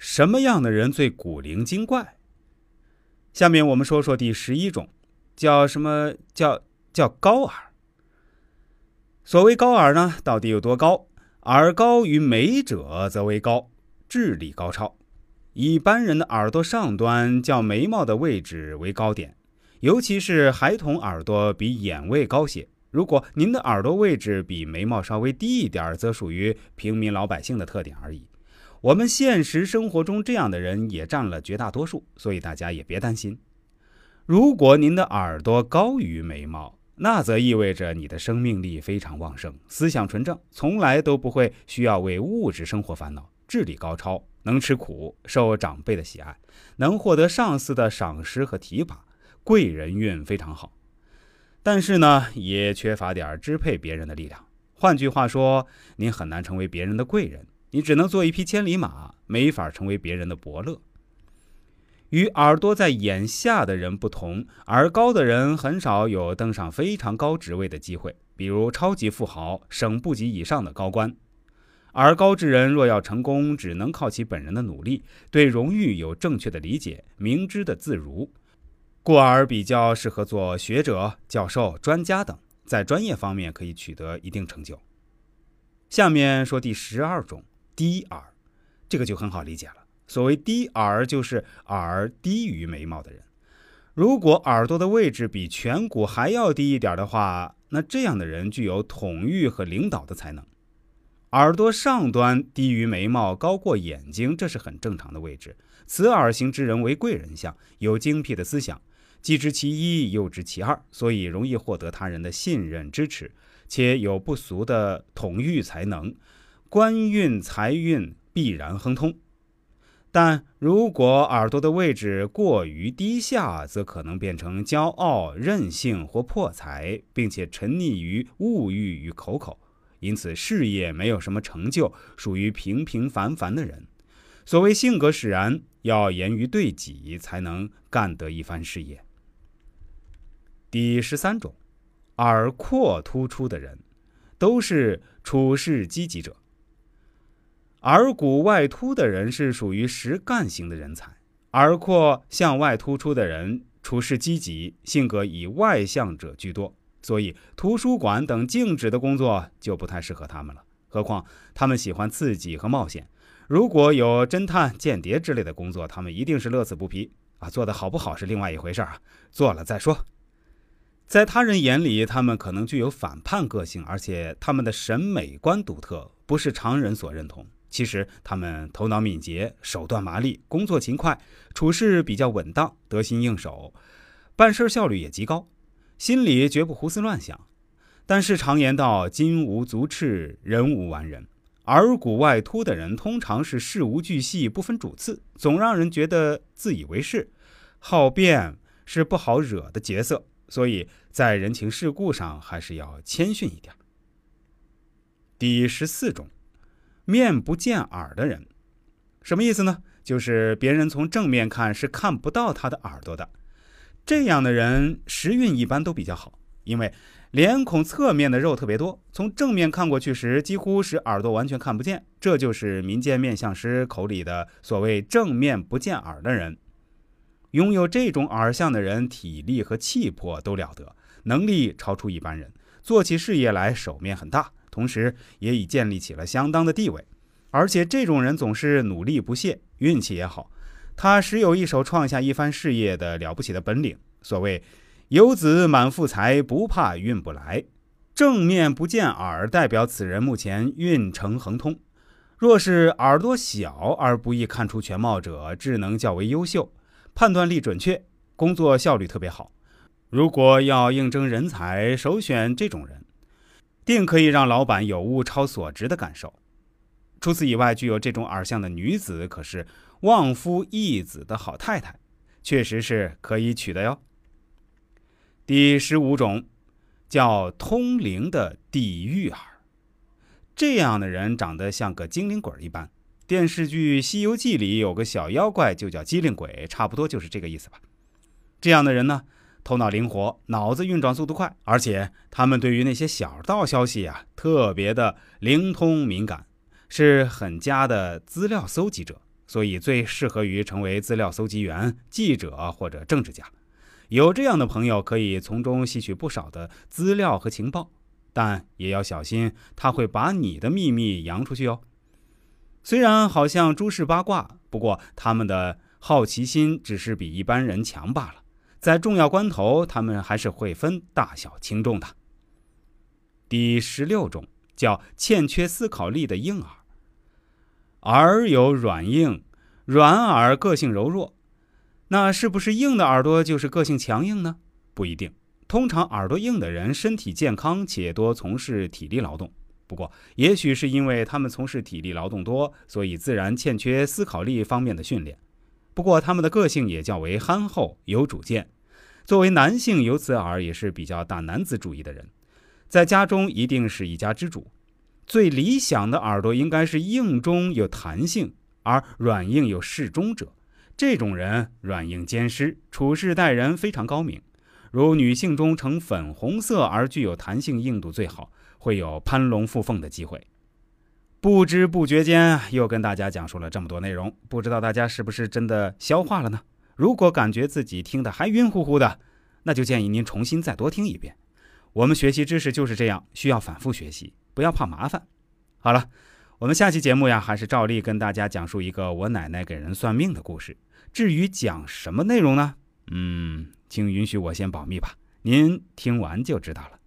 什么样的人最古灵精怪？下面我们说说第十一种，叫什么叫叫高耳。所谓高耳呢，到底有多高？耳高于眉者，则为高，智力高超。一般人的耳朵上端较眉毛的位置为高点，尤其是孩童耳朵比眼位高些。如果您的耳朵位置比眉毛稍微低一点，则属于平民老百姓的特点而已。我们现实生活中这样的人也占了绝大多数，所以大家也别担心。如果您的耳朵高于眉毛，那则意味着你的生命力非常旺盛，思想纯正，从来都不会需要为物质生活烦恼，智力高超，能吃苦，受长辈的喜爱，能获得上司的赏识和提拔，贵人运非常好。但是呢，也缺乏点支配别人的力量。换句话说，您很难成为别人的贵人，你只能做一匹千里马，没法成为别人的伯乐。与耳朵在眼下的人不同，耳高的人很少有登上非常高职位的机会，比如超级富豪、省部级以上的高官。耳高之人若要成功，只能靠其本人的努力，对荣誉有正确的理解，明知的自如，故而比较适合做学者、教授、专家等，在专业方面可以取得一定成就。下面说第十二种低耳，这个就很好理解了。所谓低耳，就是耳低于眉毛的人。如果耳朵的位置比颧骨还要低一点的话，那这样的人具有统御和领导的才能。耳朵上端低于眉毛，高过眼睛，这是很正常的位置。此耳型之人为贵人相，有精辟的思想，既知其一，又知其二，所以容易获得他人的信任支持，且有不俗的统御才能，官运财运必然亨通。但如果耳朵的位置过于低下，则可能变成骄傲、任性或破财，并且沉溺于物欲与口口，因此事业没有什么成就，属于平平凡凡的人。所谓性格使然，要严于对己，才能干得一番事业。第十三种，耳廓突出的人，都是处事积极者。耳骨外凸的人是属于实干型的人才，耳廓向外突出的人处事积极，性格以外向者居多，所以图书馆等静止的工作就不太适合他们了。何况他们喜欢刺激和冒险，如果有侦探、间谍之类的工作，他们一定是乐此不疲啊！做的好不好是另外一回事啊，做了再说。在他人眼里，他们可能具有反叛个性，而且他们的审美观独特，不是常人所认同。其实他们头脑敏捷，手段麻利，工作勤快，处事比较稳当，得心应手，办事效率也极高，心里绝不胡思乱想。但是常言道：“金无足赤，人无完人。”耳骨外凸的人通常是事无巨细，不分主次，总让人觉得自以为是，好辩，是不好惹的角色。所以在人情世故上，还是要谦逊一点。第十四种。面不见耳的人，什么意思呢？就是别人从正面看是看不到他的耳朵的。这样的人时运一般都比较好，因为脸孔侧面的肉特别多，从正面看过去时，几乎使耳朵完全看不见。这就是民间面相师口里的所谓“正面不见耳”的人。拥有这种耳相的人，体力和气魄都了得，能力超出一般人，做起事业来手面很大。同时，也已建立起了相当的地位，而且这种人总是努力不懈，运气也好，他时有一手创下一番事业的了不起的本领。所谓“有子满腹财，不怕运不来”，正面不见耳，代表此人目前运程亨通。若是耳朵小而不易看出全貌者，智能较为优秀，判断力准确，工作效率特别好。如果要应征人才，首选这种人。定可以让老板有物超所值的感受。除此以外，具有这种耳相的女子，可是旺夫益子的好太太，确实是可以娶的哟。第十五种，叫通灵的地狱耳。这样的人长得像个精灵鬼一般。电视剧《西游记》里有个小妖怪，就叫机灵鬼，差不多就是这个意思吧。这样的人呢？头脑灵活，脑子运转速度快，而且他们对于那些小道消息啊，特别的灵通敏感，是很佳的资料搜集者。所以最适合于成为资料搜集员、记者或者政治家。有这样的朋友，可以从中吸取不少的资料和情报，但也要小心，他会把你的秘密扬出去哦。虽然好像诸事八卦，不过他们的好奇心只是比一般人强罢了。在重要关头，他们还是会分大小轻重的。第十六种叫欠缺思考力的硬耳。耳有软硬，软耳个性柔弱，那是不是硬的耳朵就是个性强硬呢？不一定。通常耳朵硬的人身体健康且多从事体力劳动。不过，也许是因为他们从事体力劳动多，所以自然欠缺思考力方面的训练。不过，他们的个性也较为憨厚、有主见。作为男性，由此而也是比较大男子主义的人，在家中一定是一家之主。最理想的耳朵应该是硬中有弹性，而软硬有适中者。这种人软硬兼施，处事待人非常高明。如女性中呈粉红色而具有弹性硬度最好。会有攀龙附凤的机会。不知不觉间又跟大家讲述了这么多内容，不知道大家是不是真的消化了呢？如果感觉自己听的还晕乎乎的，那就建议您重新再多听一遍。我们学习知识就是这样，需要反复学习，不要怕麻烦。好了，我们下期节目呀，还是照例跟大家讲述一个我奶奶给人算命的故事。至于讲什么内容呢？嗯，请允许我先保密吧，您听完就知道了。